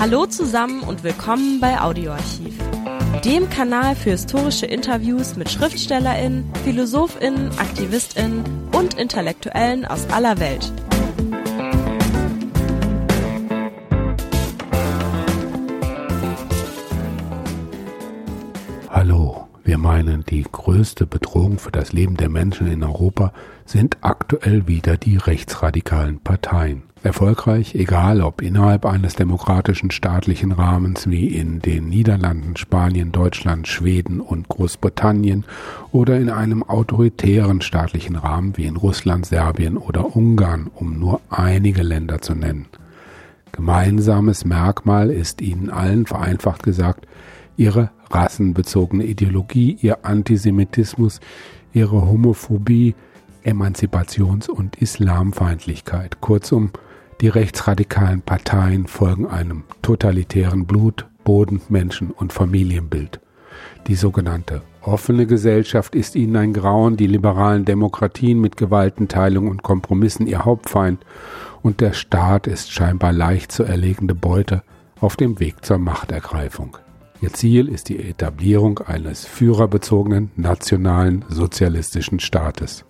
Hallo zusammen und willkommen bei Audioarchiv, dem Kanal für historische Interviews mit Schriftstellerinnen, Philosophinnen, Aktivistinnen und Intellektuellen aus aller Welt. Hallo, wir meinen, die größte Bedrohung für das Leben der Menschen in Europa sind aktuell wieder die rechtsradikalen Parteien erfolgreich, egal ob innerhalb eines demokratischen staatlichen Rahmens wie in den Niederlanden, Spanien, Deutschland, Schweden und Großbritannien oder in einem autoritären staatlichen Rahmen wie in Russland, Serbien oder Ungarn, um nur einige Länder zu nennen. Gemeinsames Merkmal ist ihnen allen vereinfacht gesagt ihre rassenbezogene Ideologie, ihr Antisemitismus, ihre Homophobie, Emanzipations- und Islamfeindlichkeit, kurzum die rechtsradikalen Parteien folgen einem totalitären Blut, Boden, Menschen- und Familienbild. Die sogenannte offene Gesellschaft ist ihnen ein Grauen, die liberalen Demokratien mit Gewaltenteilung und Kompromissen ihr Hauptfeind, und der Staat ist scheinbar leicht zu erlegende Beute auf dem Weg zur Machtergreifung. Ihr Ziel ist die Etablierung eines führerbezogenen nationalen sozialistischen Staates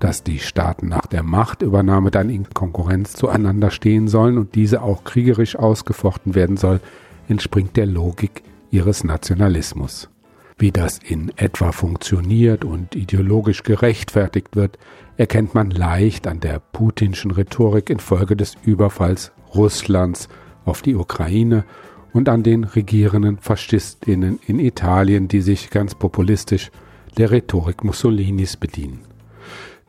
dass die Staaten nach der Machtübernahme dann in Konkurrenz zueinander stehen sollen und diese auch kriegerisch ausgefochten werden soll, entspringt der Logik ihres Nationalismus. Wie das in etwa funktioniert und ideologisch gerechtfertigt wird, erkennt man leicht an der putinschen Rhetorik infolge des Überfalls Russlands auf die Ukraine und an den regierenden Faschistinnen in Italien, die sich ganz populistisch der Rhetorik Mussolinis bedienen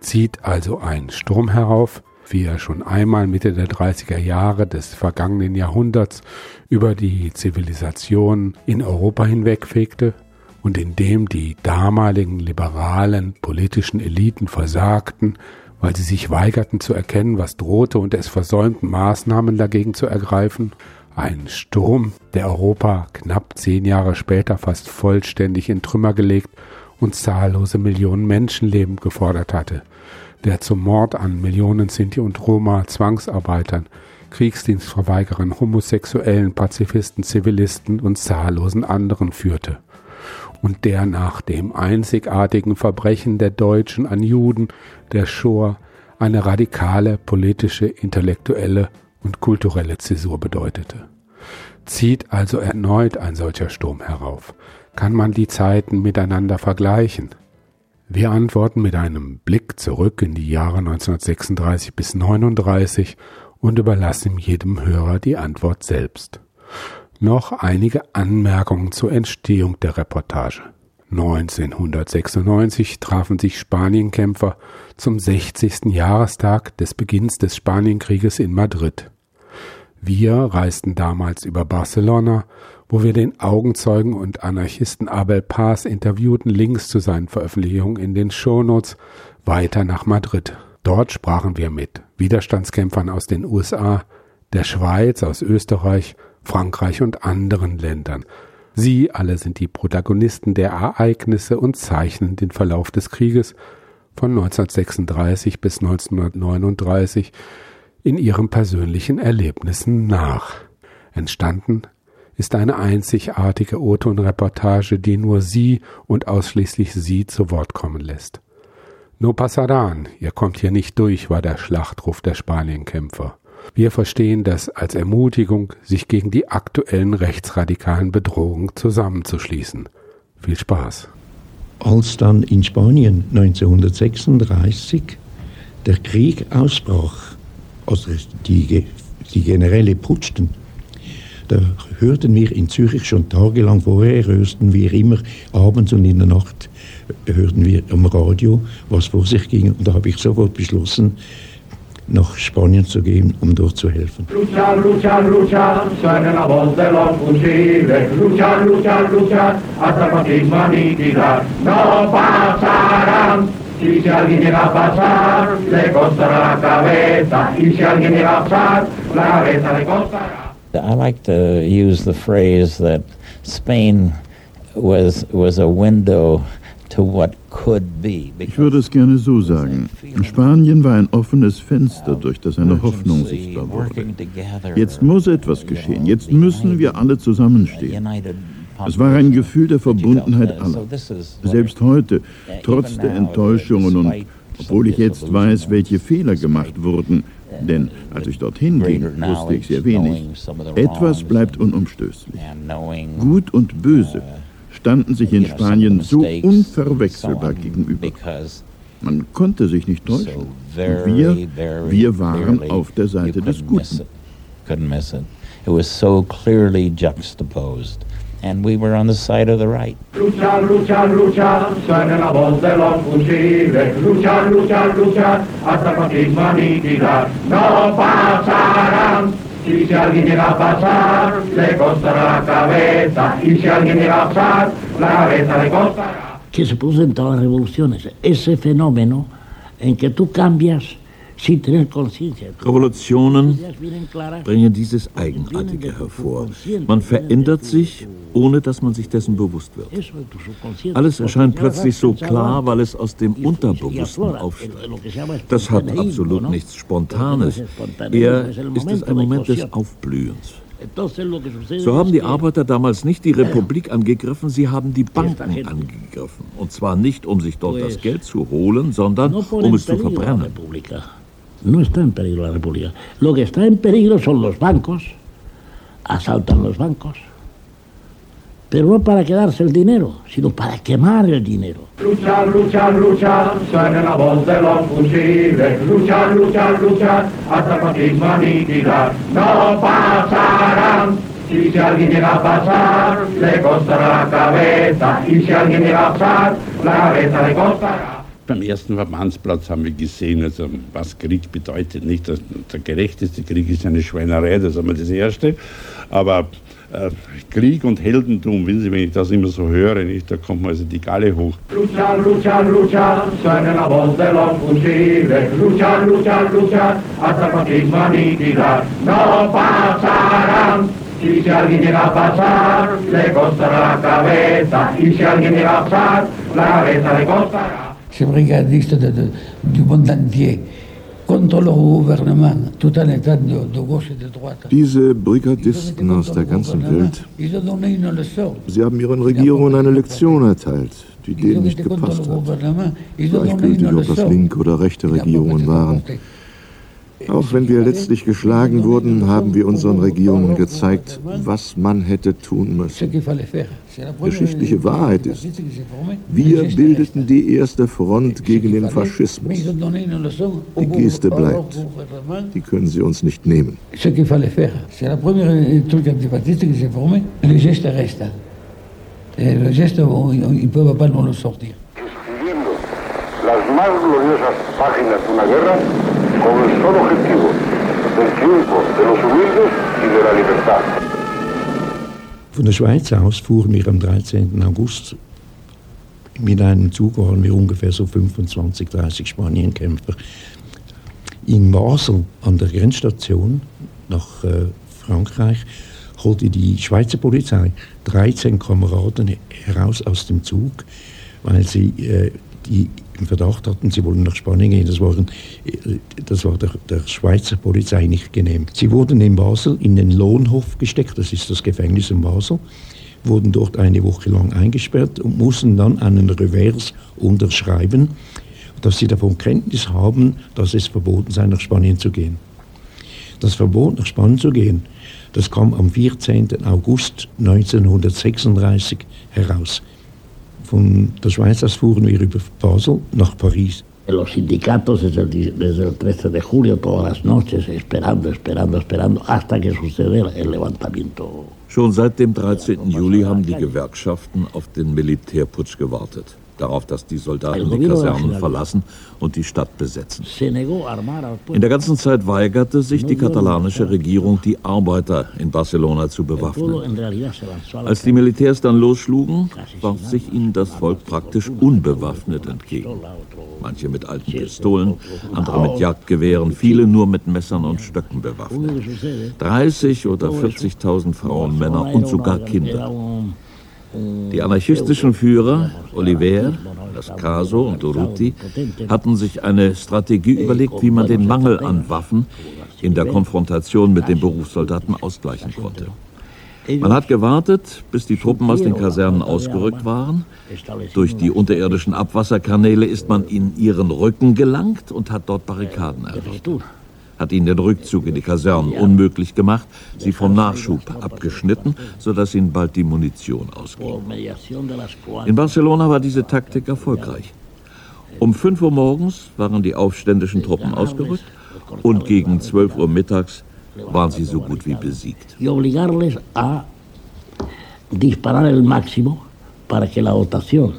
zieht also ein Sturm herauf, wie er schon einmal Mitte der 30er Jahre des vergangenen Jahrhunderts über die Zivilisation in Europa hinwegfegte und in dem die damaligen liberalen politischen Eliten versagten, weil sie sich weigerten zu erkennen, was drohte und es versäumten Maßnahmen dagegen zu ergreifen. Ein Sturm, der Europa knapp zehn Jahre später fast vollständig in Trümmer gelegt und zahllose Millionen Menschenleben gefordert hatte, der zum Mord an Millionen Sinti und Roma, Zwangsarbeitern, Kriegsdienstverweigerern, Homosexuellen, Pazifisten, Zivilisten und zahllosen anderen führte und der nach dem einzigartigen Verbrechen der Deutschen an Juden, der Shoah, eine radikale politische, intellektuelle und kulturelle Zäsur bedeutete. Zieht also erneut ein solcher Sturm herauf, kann man die Zeiten miteinander vergleichen? Wir antworten mit einem Blick zurück in die Jahre 1936 bis 1939 und überlassen jedem Hörer die Antwort selbst. Noch einige Anmerkungen zur Entstehung der Reportage. 1996 trafen sich Spanienkämpfer zum 60. Jahrestag des Beginns des Spanienkrieges in Madrid. Wir reisten damals über Barcelona, wo wir den Augenzeugen und Anarchisten Abel Paz interviewten, Links zu seinen Veröffentlichungen in den Shownotes, weiter nach Madrid. Dort sprachen wir mit Widerstandskämpfern aus den USA, der Schweiz, aus Österreich, Frankreich und anderen Ländern. Sie alle sind die Protagonisten der Ereignisse und zeichnen den Verlauf des Krieges von 1936 bis 1939 in ihren persönlichen Erlebnissen nach. Entstanden ist eine einzigartige O-Ton-Reportage, die nur sie und ausschließlich sie zu Wort kommen lässt. No pasaran, ihr kommt hier nicht durch, war der Schlachtruf der Spanienkämpfer. Wir verstehen das als Ermutigung, sich gegen die aktuellen rechtsradikalen Bedrohungen zusammenzuschließen. Viel Spaß. Als dann in Spanien 1936 der Krieg ausbrach, also die, die Generäle putschten, da hörten wir in Zürich schon tagelang vorher, hörten wir immer abends und in der Nacht hörten wir am Radio, was vor sich ging. Und da habe ich sofort beschlossen, nach Spanien zu gehen, um dort zu helfen. Y si alguien llega a pasar, le costará la cabeza. Y si alguien llega a pasar, la cabeza le costará. I like to use the phrase that Spain was was a window to what Ich würde es gerne so sagen. Spanien war ein offenes Fenster, durch das eine Hoffnung sichtbar wurde. Jetzt muss etwas geschehen. Jetzt müssen wir alle zusammenstehen. Es war ein Gefühl der Verbundenheit aller. Selbst heute, trotz der Enttäuschungen und obwohl ich jetzt weiß, welche Fehler gemacht wurden, denn als ich dorthin ging, wusste ich sehr wenig. Etwas bleibt unumstößlich. Gut und Böse standen sich in Spanien so unverwechselbar gegenüber. Man konnte sich nicht täuschen. Und wir, wir waren auf der Seite des Guten. It was so clearly juxtaposed. And we were on the side of the right. Luchar, luchar, luchar, suena la voz de los fusiles. Luchar, luchar, luchar, hasta fascismo aniquilar. No pasarán. Y si alguien llega a pasar, le costará la cabeza. Y si alguien llega a pasar, la cabeza le costará. Que se produce en todas las revoluciones. Ese fenómeno en que tú cambias Revolutionen bringen dieses Eigenartige hervor. Man verändert sich, ohne dass man sich dessen bewusst wird. Alles erscheint plötzlich so klar, weil es aus dem Unterbewussten aufsteigt. Das hat absolut nichts Spontanes. Eher ist es ein Moment des Aufblühens. So haben die Arbeiter damals nicht die Republik angegriffen, sie haben die Banken angegriffen. Und zwar nicht, um sich dort das Geld zu holen, sondern um es zu verbrennen. No está en peligro la República. Lo que está en peligro son los bancos. Asaltan los bancos. Pero no para quedarse el dinero, sino para quemar el dinero. Luchar, luchar, luchar, suena la voz de los fusiles. Luchar, luchar, luchar, hasta el fascismo aniquilar. No pasarán. Y si alguien llega a pasar, le costará la cabeza. Y si alguien llega a pasar, la cabeza le costará. Beim ersten Verbandsplatz haben wir gesehen, also was Krieg bedeutet. Nicht, dass der gerechteste Krieg ist eine Schweinerei, das ist einmal das Erste. Aber äh, Krieg und Heldentum, wenn, Sie, wenn ich das immer so höre, nicht, da kommt man also die Galle hoch. Luchar, luchar, luchar, suena la voz de los fusiles. Luchar, luchar, luchar, hasta el fascismo aniquilar. No pasarán. Y si alguien llega a pasar, le costará la cabeza. Y si alguien llega a pasar, la cabeza le costará. Brigadistes de, de, du monde entier. Diese Brigadisten aus der ganzen Welt, sie haben ihren Regierungen eine Lektion erteilt, die denen nicht gepasst hat. Gleichgültig, ob das linke oder rechte Regierungen waren. Auch wenn wir letztlich geschlagen wurden, haben wir unseren Regierungen gezeigt, was man hätte tun müssen. Geschichtliche Wahrheit ist, wir bildeten die erste Front gegen den Faschismus. Die Geste bleibt. Die können Sie uns nicht nehmen. Ne. Las más gloriosas páginas de una guerra con el solo objetivo del triunfo de los humildes y de la libertad. Von der Schweiz aus fuhren wir am 13. August mit einem Zug waren wir ungefähr so 25, 30 Spanienkämpfer in Basel an der Grenzstation nach äh, Frankreich holte die Schweizer Polizei 13 Kameraden heraus aus dem Zug, weil sie äh, die im Verdacht hatten, sie wollen nach Spanien gehen. Das, waren, das war der, der Schweizer Polizei nicht genehm. Sie wurden in Basel in den Lohnhof gesteckt, das ist das Gefängnis in Basel, wurden dort eine Woche lang eingesperrt und mussten dann einen Revers unterschreiben, dass sie davon Kenntnis haben, dass es verboten sei, nach Spanien zu gehen. Das Verbot, nach Spanien zu gehen, das kam am 14. August 1936 heraus. Von der Schweiz aus fuhren wir über Basel nach Paris. Los sindicatos desde el, desde el 13 de julio, todas las noches, esperando, esperando, esperando, hasta que sucediera el levantamiento. Schon seit dem 13. Juli haben die Gewerkschaften auf den Militärputsch gewartet darauf, dass die Soldaten die Kasernen verlassen und die Stadt besetzen. In der ganzen Zeit weigerte sich die katalanische Regierung, die Arbeiter in Barcelona zu bewaffnen. Als die Militärs dann losschlugen, warf sich ihnen das Volk praktisch unbewaffnet entgegen. Manche mit alten Pistolen, andere mit Jagdgewehren, viele nur mit Messern und Stöcken bewaffnet. 30 oder 40.000 Frauen, Männer und sogar Kinder. Die anarchistischen Führer, Oliver, Lascaso und Durruti, hatten sich eine Strategie überlegt, wie man den Mangel an Waffen in der Konfrontation mit den Berufssoldaten ausgleichen konnte. Man hat gewartet, bis die Truppen aus den Kasernen ausgerückt waren. Durch die unterirdischen Abwasserkanäle ist man in ihren Rücken gelangt und hat dort Barrikaden errichtet. Hat ihnen den Rückzug in die Kasernen unmöglich gemacht, sie vom Nachschub abgeschnitten, sodass ihnen bald die Munition ausging. In Barcelona war diese Taktik erfolgreich. Um 5 Uhr morgens waren die aufständischen Truppen ausgerückt und gegen 12 Uhr mittags waren sie so gut wie besiegt. Disparar el máximo para que la dotación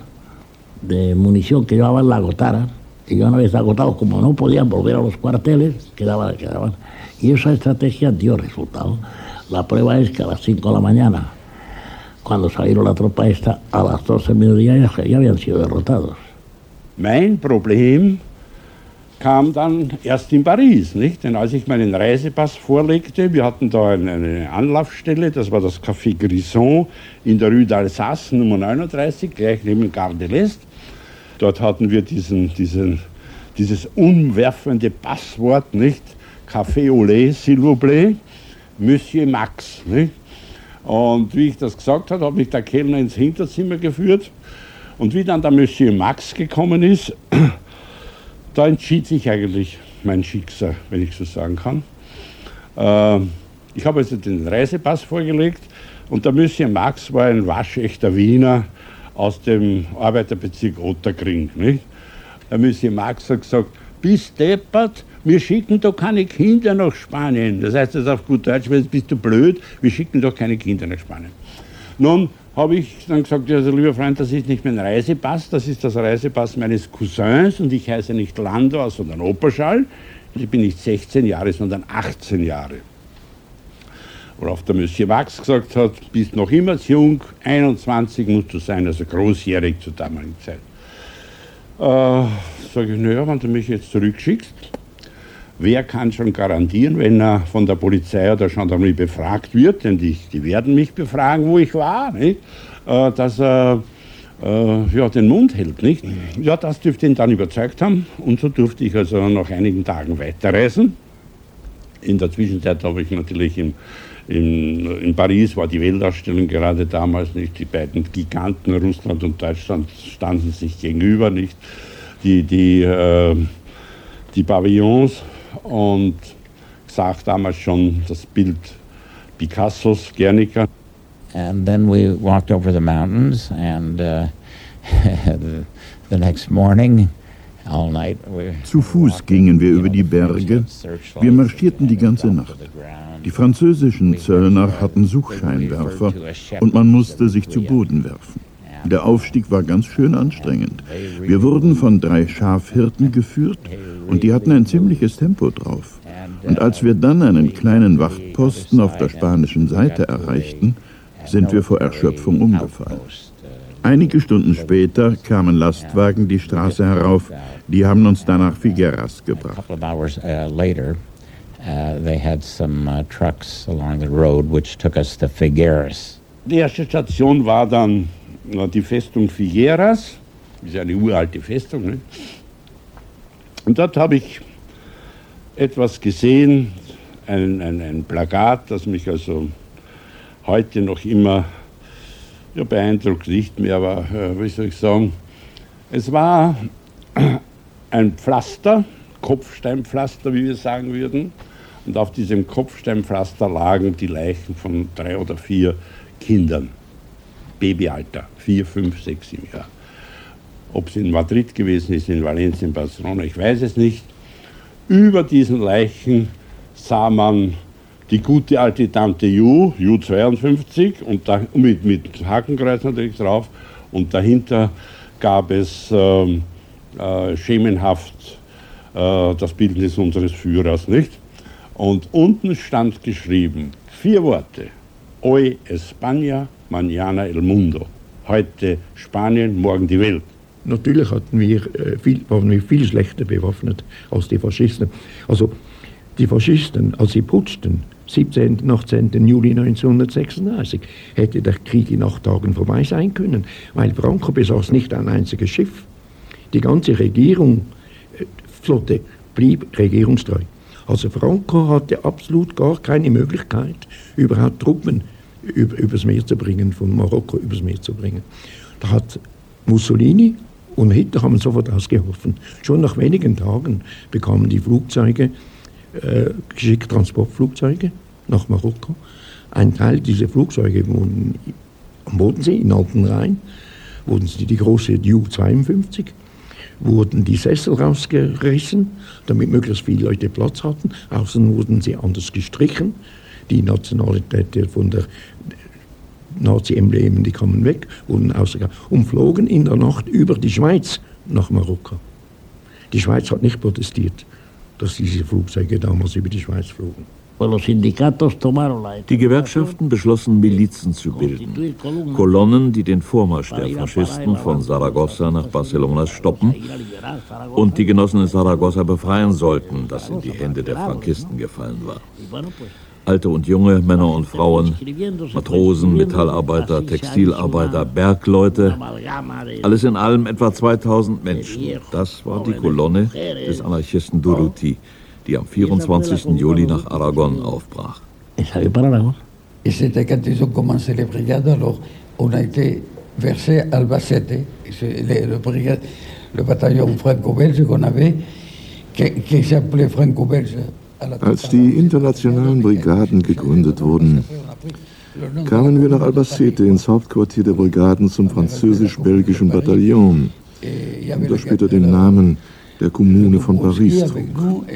de munición que llevaban la agotaran. Y ya una vez agotados, como no podían volver a los cuarteles, quedaban, quedaban. Y esa estrategia dio resultado. La prueba es que a las 5 de la mañana, cuando salieron la tropa esta, a las 12 del mediodía ya, ya habían sido derrotados. Mein Problem kam dann erst in Paris. Nicht? Denn als ich meinen Reisepass vorlegte, wir hatten da eine, Anlaufstelle, das war das Café Grisson in der Rue d'Alsace, Nummer 39, gleich neben Gare de l'Est. Dort hatten wir diesen, diesen, dieses umwerfende Passwort, nicht? Café au lait, s'il vous plaît, Monsieur Max. Nicht? Und wie ich das gesagt habe, hat mich der Kellner ins Hinterzimmer geführt. Und wie dann der Monsieur Max gekommen ist, da entschied sich eigentlich mein Schicksal, wenn ich so sagen kann. Äh, ich habe also den Reisepass vorgelegt und der Monsieur Max war ein waschechter Wiener aus dem Arbeiterbezirk Otterkring. Nicht? Der Monsieur Max hat gesagt, bist deppert, wir schicken doch keine Kinder nach Spanien. Das heißt das auf gut Deutsch, bist du blöd, wir schicken doch keine Kinder nach Spanien. Nun habe ich dann gesagt, also lieber Freund, das ist nicht mein Reisepass, das ist das Reisepass meines Cousins und ich heiße nicht Landau, sondern Operschall. Ich bin nicht 16 Jahre, sondern 18 Jahre. Worauf der Monsieur Max gesagt hat, bist noch immer jung, 21 musst du sein, also großjährig zur damaligen Zeit. Äh, Sage ich, naja, wenn du mich jetzt zurückschickst, wer kann schon garantieren, wenn er von der Polizei oder Gendarmerie befragt wird, denn die, die werden mich befragen, wo ich war, nicht? Äh, dass er äh, ja, den Mund hält. Nicht? Ja, das dürfte ihn dann überzeugt haben und so durfte ich also nach einigen Tagen weiterreisen. In der Zwischenzeit habe ich natürlich im, in, in Paris war die Weltausstellung gerade damals nicht. Die beiden Giganten Russland und Deutschland standen sich gegenüber nicht. Die, die, äh, die Pavillons und sah damals schon das Bild Picassos, Guernica. And then we walked over the mountains, and uh, the next morning, Zu Fuß gingen wir über die Berge. Wir marschierten die ganze Nacht. Die französischen Zöllner hatten Suchscheinwerfer und man musste sich zu Boden werfen. Der Aufstieg war ganz schön anstrengend. Wir wurden von drei Schafhirten geführt und die hatten ein ziemliches Tempo drauf. Und als wir dann einen kleinen Wachtposten auf der spanischen Seite erreichten, sind wir vor Erschöpfung umgefallen. Einige Stunden später kamen Lastwagen die Straße herauf, die haben uns dann nach Figueras gebracht. couple of hours uh, later, uh, they had some uh, trucks along the road which took us to Figueres. Die erste Station war dann na, die Festung Figueras, das ist eine uralte Festung. Ne? Und dort habe ich etwas gesehen, ein, ein, ein Plakat, das mich also heute noch immer ja, beeindruckt, nicht mehr, aber äh, wie soll ich sagen, es war ein Pflaster, Kopfsteinpflaster, wie wir sagen würden. Und auf diesem Kopfsteinpflaster lagen die Leichen von drei oder vier Kindern. Babyalter, vier, fünf, sechs, sieben Jahre. Ob es in Madrid gewesen ist, in Valencia, in Barcelona, ich weiß es nicht. Über diesen Leichen sah man die gute alte Tante Ju, Ju 52, und da, mit, mit Hakenkreuz natürlich drauf. Und dahinter gab es ähm, äh, schemenhaft äh, das Bildnis unseres Führers, nicht? Und unten stand geschrieben, vier Worte. Hoy España, mañana el mundo. Heute Spanien, morgen die Welt. Natürlich hatten wir, äh, viel, waren wir viel schlechter bewaffnet als die Faschisten. Also Die Faschisten, als sie putschten, 17. und 18. Juli 1936, hätte der Krieg in acht Tagen vorbei sein können, weil Franco besaß nicht ein einziges Schiff. Die ganze Regierung, äh, Flotte, blieb regierungstreu. Also Franco hatte absolut gar keine Möglichkeit, überhaupt Truppen über, übers Meer zu bringen, von Marokko übers Meer zu bringen. Da hat Mussolini und Hitler haben sofort ausgeholfen. Schon nach wenigen Tagen bekamen die Flugzeuge, äh, geschickt Transportflugzeuge nach Marokko. Ein Teil dieser Flugzeuge wurden am Bodensee, in Altenrhein, wurden sie die große Du-52, wurden die Sessel rausgerissen, damit möglichst viele Leute Platz hatten. Außen wurden sie anders gestrichen. Die Nationalität von der Nazi-Emblemen, die kamen weg, wurden ausgegangen und flogen in der Nacht über die Schweiz nach Marokko. Die Schweiz hat nicht protestiert, dass diese Flugzeuge damals über die Schweiz flogen. Die Gewerkschaften beschlossen, Milizen zu bilden. Kolonnen, die den Vormarsch der Faschisten von Saragossa nach Barcelona stoppen und die Genossen in Saragossa befreien sollten, das in die Hände der Frankisten gefallen war. Alte und junge, Männer und Frauen, Matrosen, Metallarbeiter, Textilarbeiter, Bergleute, alles in allem etwa 2000 Menschen. Das war die Kolonne des Anarchisten Durruti die am 24. Juli nach Aragon aufbrach. C'était quand ils ont commencé les brigades, alors on a été versé à Albacete, le, le, brigade, le bataillon franco-belge qu'on avait, qui, qui s'appelait franco-belge. Als die internationalen Brigaden gegründet wurden, kamen wir nach Albacete ins Hauptquartier der Brigaden zum französisch-belgischen Bataillon, das später den Namen der Kommune von Paris trug.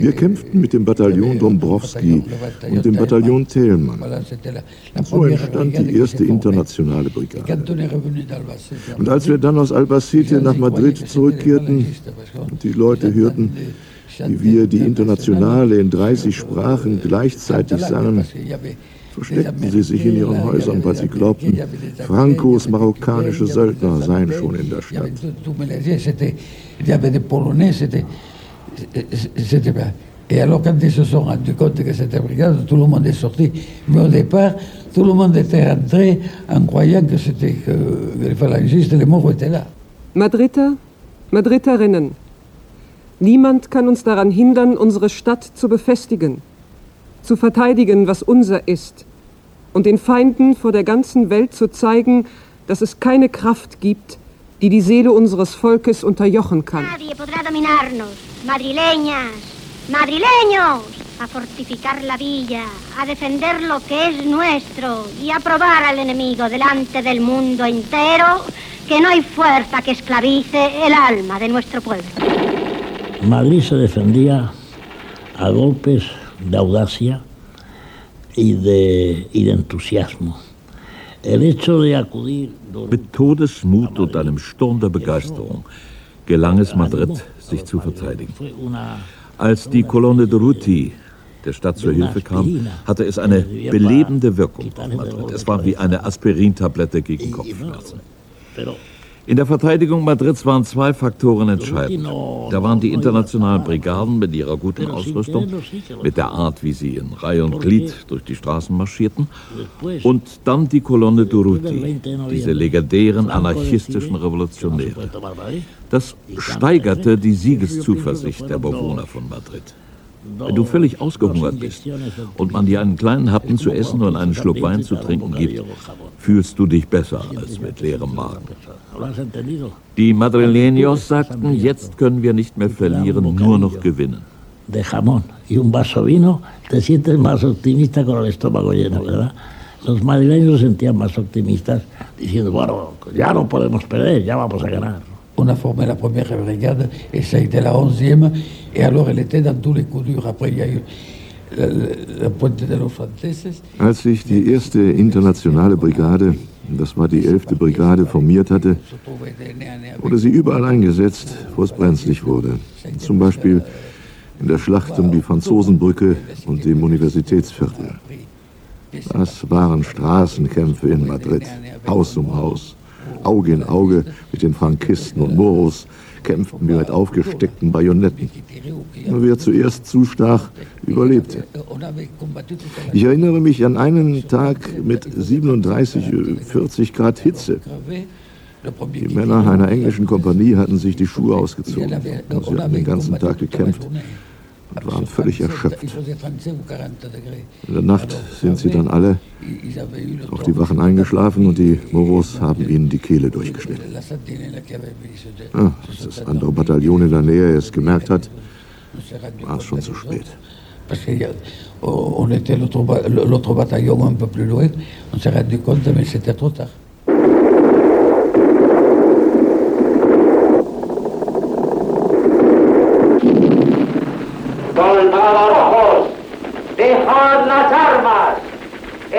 Wir kämpften mit dem Bataillon Dombrowski und dem Bataillon Thälmann. So entstand die erste internationale Brigade. Und als wir dann aus Albacete nach Madrid zurückkehrten und die Leute hörten, wie wir die Internationale in 30 Sprachen gleichzeitig sangen, versteckten sie sich in ihren Häusern, weil sie glaubten, Francos marokkanische Söldner seien schon in der Stadt. Et alors, quand ils se sont rendus compte que c'était brigade, tout le monde est sorti. Mais au départ, tout le monde était rentré en croyant que c'était que les phalangistes, les morts étaient là. Madrider, Madriderinnen, niemand kann uns daran hindern, unsere Stadt zu befestigen zu verteidigen, was unser ist, und den Feinden vor der ganzen Welt zu zeigen, dass es keine Kraft gibt, die die Seele unseres Volkes unterjochen kann. a fortificar la villa, a defender lo que es nuestro y a probar al enemigo delante del mundo entero que no hay fuerza que esclavice el alma de nuestro pueblo. Madrid se defendía a golpes de audacia y de, y de entusiasmo. Mit Todesmut und einem Sturm der Begeisterung gelang es Madrid, sich zu verteidigen. Als die Kolonne Durruti der Stadt zur Hilfe kam, hatte es eine belebende Wirkung auf Madrid. Es war wie eine Aspirintablette gegen Kopfschmerzen. In der Verteidigung Madrids waren zwei Faktoren entscheidend. Da waren die internationalen Brigaden mit ihrer guten Ausrüstung, mit der Art, wie sie in Reihe und Glied durch die Straßen marschierten, und dann die Kolonne Durruti, diese legendären anarchistischen Revolutionäre. Das steigerte die Siegeszuversicht der Bewohner von Madrid. Wenn du völlig ausgehungert bist und man dir einen kleinen Happen zu essen und einen Schluck Wein zu trinken gibt, fühlst du dich besser als mit leerem Magen. Die Madrileños sagten, jetzt können wir nicht mehr verlieren, nur noch gewinnen. De jamón y un vaso vino, te sientes más optimista con el estómago lleno, ¿verdad? Los madrileños se sentían más optimistas diciendo, bueno, ya no podemos perder, ya vamos a ganar. On a formé la première brigade et ça a été la onzième. Et alors elle était dans tous les coups durs. Après, il y a eu. Als sich die erste internationale Brigade, das war die 11. Brigade, formiert hatte, wurde sie überall eingesetzt, wo es brenzlig wurde. Zum Beispiel in der Schlacht um die Franzosenbrücke und dem Universitätsviertel. Das waren Straßenkämpfe in Madrid, Haus um Haus. Auge in Auge mit den Frankisten und Moros, kämpften wir mit aufgesteckten Bajonetten. Wer zuerst zustach, überlebte. Ich erinnere mich an einen Tag mit 37, 40 Grad Hitze. Die Männer einer englischen Kompanie hatten sich die Schuhe ausgezogen sie hatten den ganzen Tag gekämpft und waren völlig erschöpft. In der Nacht sind sie dann alle, auch die Wachen eingeschlafen und die Moros haben ihnen die Kehle durchgeschnitten. Ah, als das andere Bataillon in der Nähe es gemerkt hat, war es schon zu spät. on était l'autre bataillon un peu plus loin, on s'est rendu compte, mais c'était trop tard.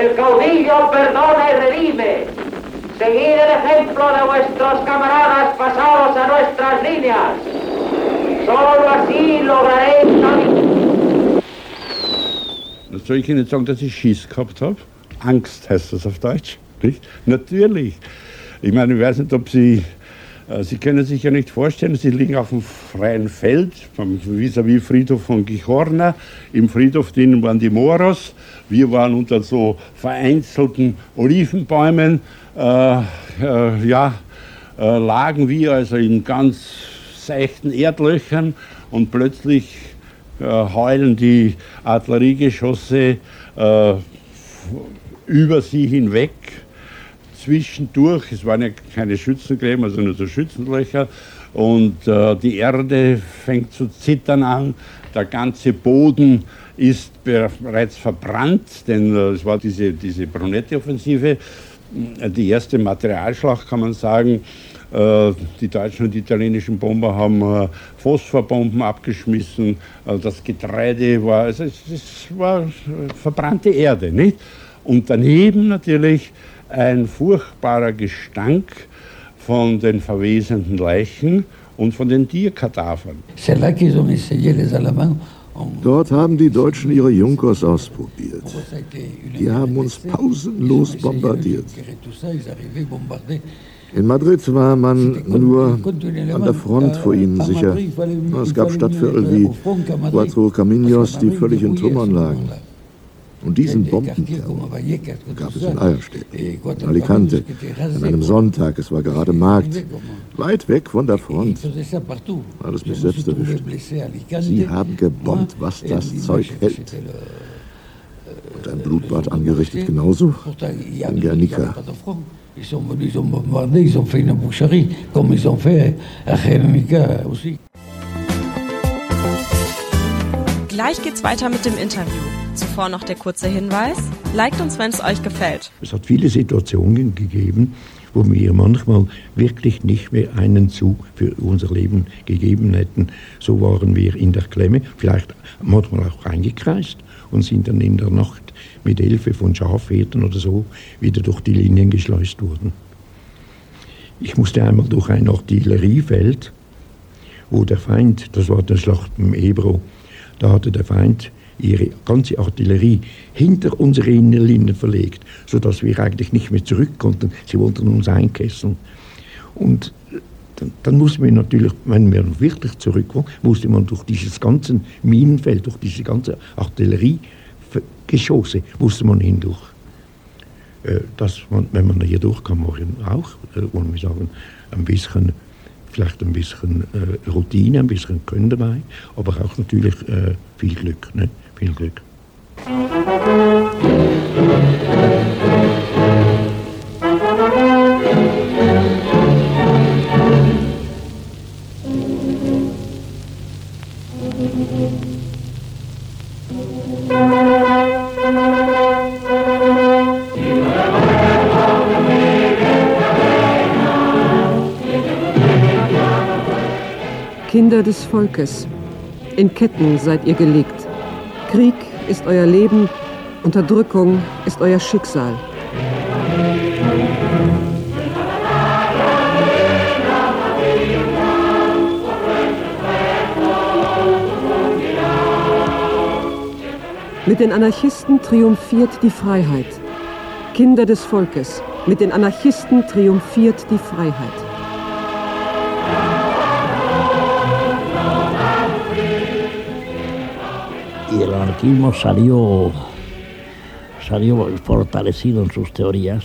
El caudillo perdona y redime. Seguid el ejemplo de vuestros camaradas pasados a nuestras líneas. Solo así lograréis Soll ich Ihnen sagen, dass ich Schiss gehabt habe? Angst heißt das auf Deutsch. Nicht? Natürlich. Ich meine, ich weiß nicht, ob Sie Sie können sich ja nicht vorstellen, Sie liegen auf dem freien Feld, vis-à-vis Friedhof von Gichorna. Im Friedhof drinnen waren die Moros. Wir waren unter so vereinzelten Olivenbäumen. Äh, äh, ja, äh, lagen wir also in ganz seichten Erdlöchern und plötzlich äh, heulen die Artilleriegeschosse äh, über sie hinweg zwischendurch, es waren ja keine Schützengräben, also nur so Schützenlöcher, und äh, die Erde fängt zu zittern an, der ganze Boden ist bereits verbrannt, denn äh, es war diese, diese Brunetti-Offensive, äh, die erste Materialschlacht, kann man sagen. Äh, die deutschen und italienischen Bomber haben äh, Phosphorbomben abgeschmissen, das Getreide war, also es, es war verbrannte Erde, nicht? Und daneben natürlich ein furchtbarer Gestank von den verwesenden Leichen und von den Tierkadavern. Dort haben die Deutschen ihre Junkers ausprobiert. Die haben uns pausenlos bombardiert. In Madrid war man nur an der Front vor ihnen sicher. Es gab Stadtviertel wie Cuatro Caminos, die völlig in Trümmern lagen. Und diesen Bombenterror gab es in Eierstedt, in Alicante, an einem Sonntag, es war gerade Markt, weit weg von der Front. Alles mich selbst erwischt. Sie haben gebombt, was das Zeug hält. Und ein Blutbad angerichtet genauso? In Guernica. Gleich geht's weiter mit dem Interview. Zuvor noch der kurze Hinweis. Liked uns, wenn es euch gefällt. Es hat viele Situationen gegeben, wo wir manchmal wirklich nicht mehr einen Zug für unser Leben gegeben hätten. So waren wir in der Klemme, vielleicht manchmal auch eingekreist und sind dann in der Nacht mit Hilfe von Schafherden oder so wieder durch die Linien geschleust worden. Ich musste einmal durch ein Artilleriefeld, wo der Feind, das war der Schlacht im Ebro, da hatte der Feind ihre ganze Artillerie hinter unsere Innenlinien verlegt, sodass wir eigentlich nicht mehr zurück konnten. Sie wollten uns einkesseln. Und dann, dann mussten wir natürlich, wenn wir wirklich zurück waren, musste man durch dieses ganze Minenfeld, durch diese ganze Artilleriegeschosse, musste man hindurch. Äh, dass man, wenn man hier durchkam, war auch, äh, wollen wir sagen, ein bisschen vielleicht ein bisschen äh, Routine, ein bisschen Können dabei, aber auch natürlich äh, viel Glück. Ne? Viel Glück. Kinder des Volkes, in Ketten seid ihr gelegt. Krieg ist euer Leben, Unterdrückung ist euer Schicksal. Mit den Anarchisten triumphiert die Freiheit. Kinder des Volkes, mit den Anarchisten triumphiert die Freiheit. Y el anarquismo salió, salió fortalecido en sus teorías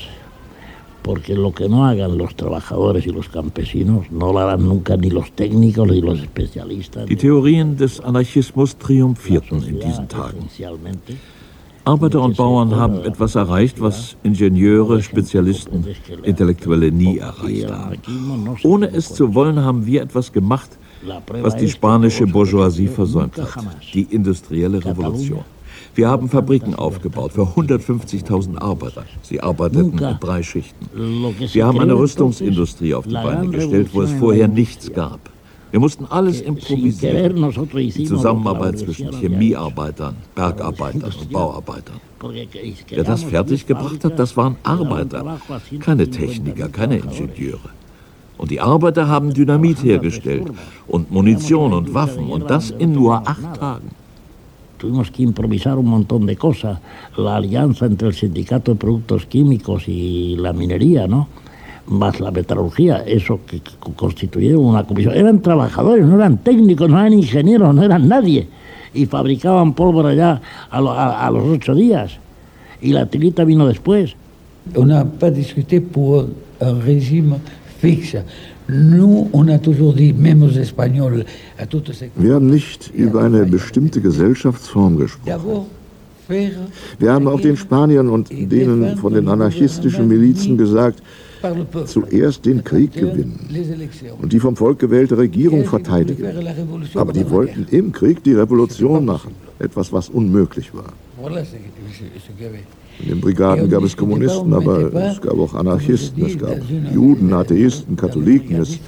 porque lo que no hagan los trabajadores y los campesinos no lo harán nunca ni los técnicos ni los especialistas. Die Theorien des Anarchismus triumphierten in diesen Tagen. Arbeiter und Bauern haben etwas erreicht, was Ingenieure, Spezialisten, Intellektuelle nie erreicht haben. Ohne es zu wollen, haben wir etwas gemacht, was die spanische Bourgeoisie versäumt hat, die industrielle Revolution. Wir haben Fabriken aufgebaut für 150.000 Arbeiter. Sie arbeiteten in drei Schichten. Wir haben eine Rüstungsindustrie auf die Beine gestellt, wo es vorher nichts gab. Wir mussten alles improvisieren. Die Zusammenarbeit zwischen Chemiearbeitern, Bergarbeitern und Bauarbeitern. Wer das fertiggebracht hat, das waren Arbeiter, keine Techniker, keine Ingenieure. Und die Arbeiter haben Dynamit hergestellt und Munition und Waffen und das in nur acht Tagen. tuvimos que improvisar un montón de cosas. La alianza entre el sindicato de productos químicos y la minería, ¿no? más la metalurgia, eso que, constituyeron una comisión. Eran trabajadores, no eran técnicos, no eran ingenieros, no eran nadie. Y fabricaban pólvora ya a, lo, a, a los ocho días. Y la tirita vino después. On n'a pas discuté pour un régime fixe. Wir haben nicht über eine bestimmte Gesellschaftsform gesprochen. Wir haben auch den Spaniern und denen von den anarchistischen Milizen gesagt, zuerst den Krieg gewinnen und die vom Volk gewählte Regierung verteidigen. Aber die wollten im Krieg die Revolution machen, etwas, was unmöglich war. In den Brigaden gab es Kommunisten, aber es gab auch Anarchisten, es gab Juden, Atheisten, Katholiken. Es,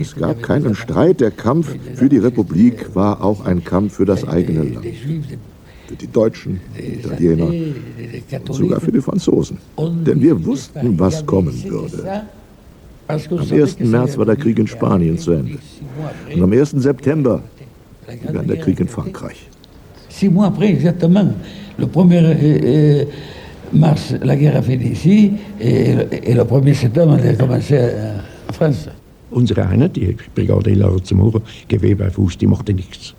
es gab keinen Streit. Der Kampf für die Republik war auch ein Kampf für das eigene Land. Für die Deutschen, die Italiener und sogar für die Franzosen. Denn wir wussten, was kommen würde. Am 1. März war der Krieg in Spanien zu Ende. Und am 1. September begann der Krieg in Frankreich. Six mois après, exactement. Le 1er euh, mars, la guerre a fini ici, et, et le 1er septembre, elle a commencé en France. Unsere Einheit, die Brigade Lara Zamora, Gewehr bei Fuß, die machte nichts.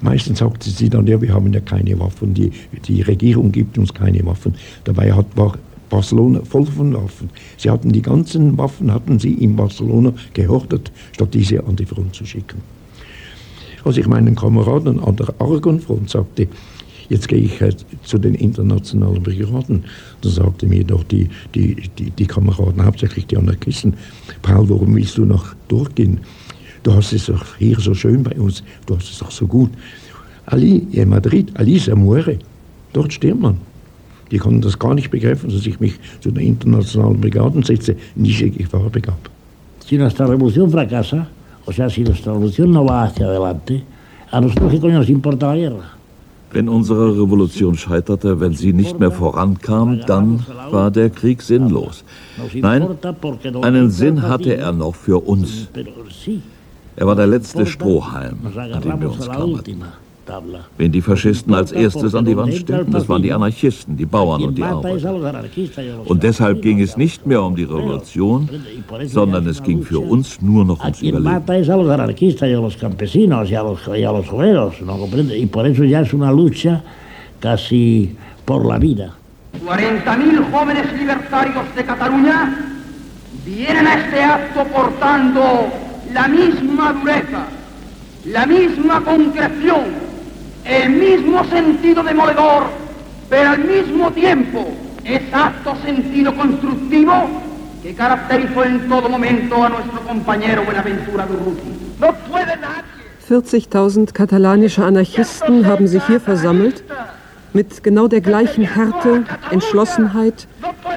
Meistens sagte sie dann, ja, wir haben ja keine Waffen, die, die Regierung gibt uns keine Waffen. Dabei hat, Barcelona voll von Waffen. Sie hatten die ganzen Waffen, hatten sie in Barcelona gehortet, statt diese an die Front zu schicken. Als ich meinen Kameraden an der Argonfront sagte, jetzt gehe ich äh, zu den internationalen Brigaden, dann sagte mir doch die, die, die, die Kameraden, hauptsächlich die Anarchisten, Paul, warum willst du noch durchgehen? Du hast es doch hier so schön bei uns, du hast es doch so gut. Ali, in Madrid, Ali Samuere, dort stirbt man. Die konnten das gar nicht begreifen, dass ich mich zu den internationalen Brigaden setze, nicht in Gefahr begab. Si nuestra revolución fracasa, o sea, si nuestra revolución no va hacia adelante, a nosotros qué coño nos importa la guerra. Wenn unsere Revolution scheiterte, wenn sie nicht mehr vorankam, dann war der Krieg sinnlos. Nein, einen Sinn hatte er noch für uns. Er war der letzte Strohhalm, an dem wir uns klammerten. Wen die Faschisten als erstes an die Wand stellten, das waren die Anarchisten, die Bauern und die Arbeiter. Und deshalb ging es nicht mehr um die Revolution, sondern es ging für uns nur noch ums Überleben. por la vida. 40.000 jóvenes libertarios de Cataluña vienen a este acto portando la misma dureza, la misma concreción, el mismo sentido demoledor, pero al mismo tiempo exacto sentido constructivo que caracterizó en todo momento a nuestro compañero Buenaventura Durruti. No puede nadie. 40.000 katalanische Anarchisten haben sich hier versammelt, mit genau der gleichen Härte, Entschlossenheit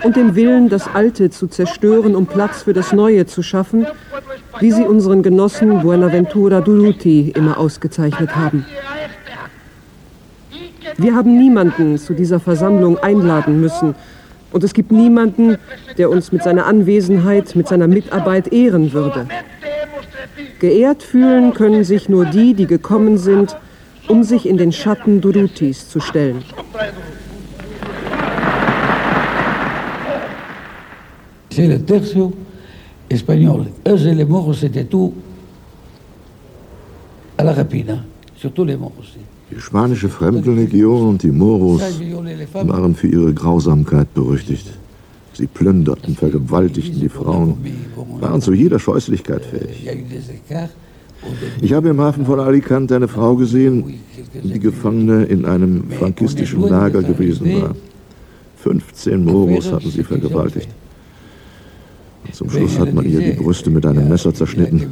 und dem Willen, das Alte zu zerstören, um Platz für das Neue zu schaffen, wie sie unseren Genossen Buenaventura Durruti immer ausgezeichnet haben. Wir haben niemanden zu dieser Versammlung einladen müssen. Und es gibt niemanden, der uns mit seiner Anwesenheit, mit seiner Mitarbeit ehren würde. Geehrt fühlen können sich nur die, die gekommen sind, um sich in den Schatten Durutis zu stellen. Le tercio espagnol. Eux et les morts, c'était tout à la rapina, surtout les aussi. Die spanische Fremdenlegion und die Moros waren für ihre Grausamkeit berüchtigt. Sie plünderten, vergewaltigten die Frauen, waren zu jeder Scheußlichkeit fähig. Ich habe im Hafen von Alicante eine Frau gesehen, die Gefangene in einem frankistischen Lager gewesen war. 15 Moros hatten sie vergewaltigt. Zum Schluss hat man ihr die Brüste mit einem Messer zerschnitten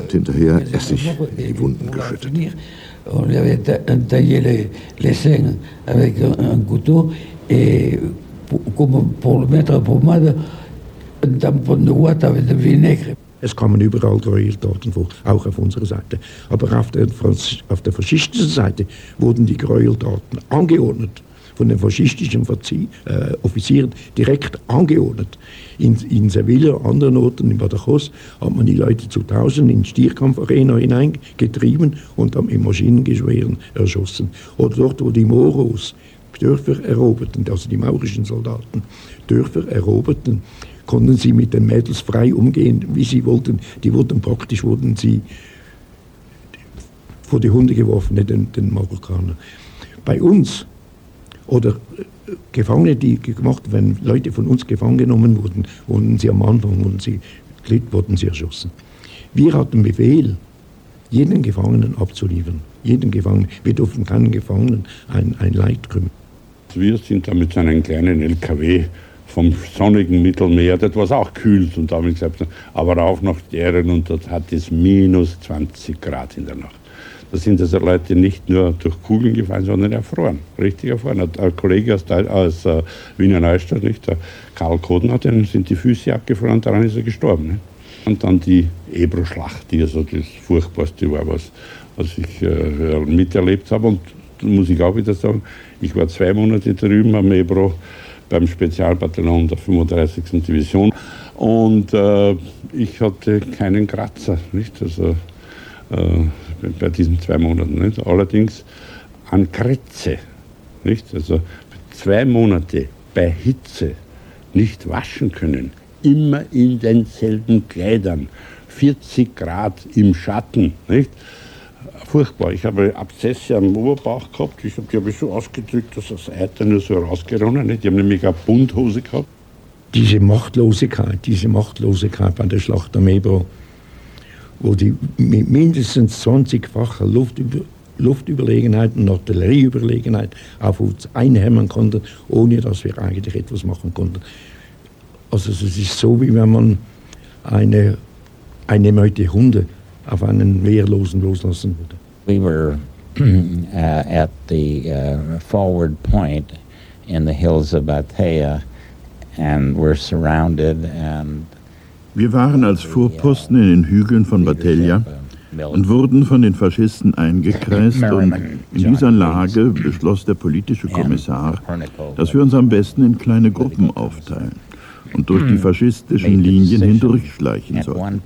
und hinterher Essig in die Wunden geschüttet. Es kommen überall Gräueltaten vor, auch auf unserer Seite. Aber auf der, auf der faschistischen Seite wurden die Gräueltaten angeordnet von den faschistischen Verzie äh, Offizieren direkt angeordnet. In, in Sevilla, anderen Orten, in Badajoz, hat man die Leute zu Tausend in Stierkampfarena hineingetrieben und dann mit Maschinengeschweren erschossen. Oder dort, wo die Moros Dörfer eroberten, also die maurischen Soldaten Dörfer eroberten, konnten sie mit den Mädels frei umgehen, wie sie wollten. Die wurden praktisch, wurden sie vor die Hunde geworfen, den, den Marokkanern. Bei uns oder äh, Gefangene, die gemacht, wenn Leute von uns gefangen genommen wurden, wurden sie am Anfang, wurden sie, wurden sie erschossen. Wir hatten Befehl, jeden Gefangenen abzuliefern. Jeden Gefangenen. Wir durften keinen Gefangenen ein, ein Leid krümmen. Wir sind da mit so einem kleinen LKW vom sonnigen Mittelmeer, das war auch kühl und da gesagt, aber auch nach deren und dort hat es minus 20 Grad in der Nacht. Da sind also Leute nicht nur durch Kugeln gefallen, sondern erfroren, richtig erfroren. Ein Kollege aus, aus uh, Wiener Neustadt, nicht, der Karl Kodner, dem sind die Füße abgefroren, daran ist er gestorben. Nicht? Und dann die Ebro-Schlacht, die also das Furchtbarste war, was, was ich äh, miterlebt habe. Und muss ich auch wieder sagen, ich war zwei Monate drüben am Ebro beim Spezialbataillon der 35. Division und äh, ich hatte keinen Kratzer. Nicht? Also, äh, bei diesen zwei Monaten. Nicht? Allerdings an Kretze. Nicht? Also zwei Monate bei Hitze nicht waschen können, immer in denselben Kleidern, 40 Grad im Schatten. Nicht? Furchtbar. Ich habe Abzesse am Oberbauch gehabt. Ich habe die habe ich so ausgedrückt, dass das Eiter nur so rausgeronnen ist. Ich habe nämlich eine Bunthose gehabt. Diese Machtlosigkeit, diese Machtlosigkeit bei der Schlacht am Ebro, wo die mit mindestens 20-facher Luftüber Luftüberlegenheit und Artillerieüberlegenheit auf uns einhämmern konnten, ohne dass wir eigentlich etwas machen konnten. Also es ist so, wie wenn man eine, eine Meute Hunde auf einen Wehrlosen loslassen würde. We were uh, at the uh, forward point in the hills of Batea and were surrounded and wir waren als Vorposten in den Hügeln von Battaglia und wurden von den Faschisten eingekreist und in dieser Lage beschloss der politische Kommissar, dass wir uns am besten in kleine Gruppen aufteilen und durch die faschistischen Linien hindurchschleichen sollten.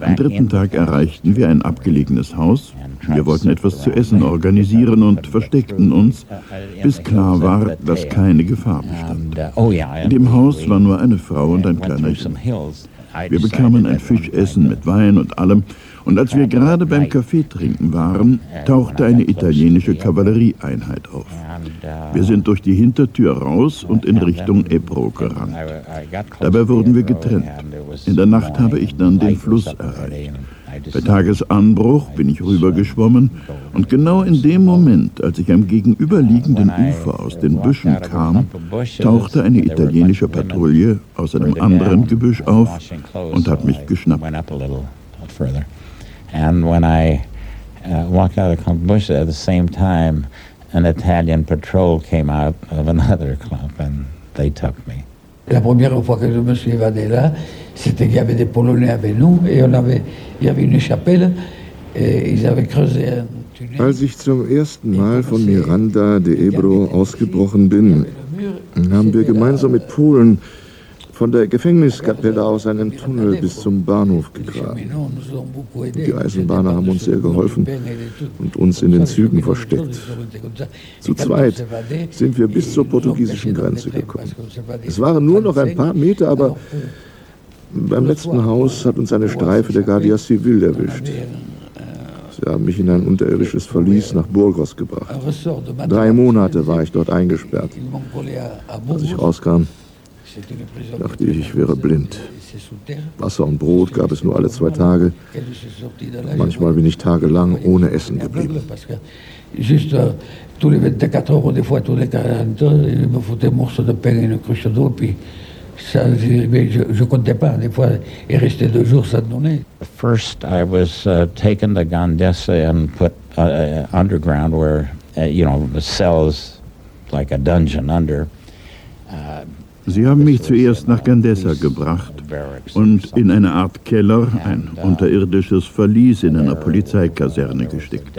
Am dritten Tag erreichten wir ein abgelegenes Haus. Wir wollten etwas zu essen organisieren und versteckten uns, bis klar war, dass keine Gefahr bestand. In dem Haus war nur eine Frau und ein kleiner Junge. Wir bekamen ein Fischessen mit Wein und allem, und als wir gerade beim Kaffee trinken waren, tauchte eine italienische Kavallerieeinheit auf. Wir sind durch die Hintertür raus und in Richtung Ebro gerannt. Dabei wurden wir getrennt. In der Nacht habe ich dann den Fluss erreicht. Bei Tagesanbruch bin ich rübergeschwommen und genau in dem Moment, als ich am gegenüberliegenden Ufer aus den Büschen kam, tauchte eine italienische Patrouille aus einem anderen Gebüsch auf und hat mich geschnappt. And when I uh, walked out of the bush at the same time, an Italian patrol came out of another clump and they took me. La première fois que je me suis évadé là, c'était qu'il y avait des Polonais avec nous et on avait, il y avait une chapelle et ils avaient creusé un Als ich zum ersten Mal von Miranda de Ebro ausgebrochen bin, haben wir gemeinsam mit Polen von der Gefängniskapelle aus einen Tunnel bis zum Bahnhof gegraben. Die Eisenbahner haben uns sehr geholfen und uns in den Zügen versteckt. Zu zweit sind wir bis zur portugiesischen Grenze gekommen. Es waren nur noch ein paar Meter, aber beim letzten Haus hat uns eine Streife der Guardia Civil erwischt. Sie haben mich in ein unterirdisches Verlies nach Burgos gebracht. Drei Monate war ich dort eingesperrt. Als ich rauskam, dachte ich, ich wäre blind. Wasser und Brot gab es nur alle zwei Tage. Manchmal bin ich tagelang ohne Essen geblieben. Juste tous les 24 heures, des fois tous les 40 heures, il me foutait un morceau de pain et une cruche d'eau, puis ça, je ne comptais pas. Des fois, il restait deux jours sans donner. First, I was uh, taken to Gandesa and put uh, underground where, uh, you know, the cells like a dungeon under. Uh, Sie haben mich zuerst nach Gandesa gebracht und in eine Art Keller, ein unterirdisches Verlies in einer Polizeikaserne gesteckt.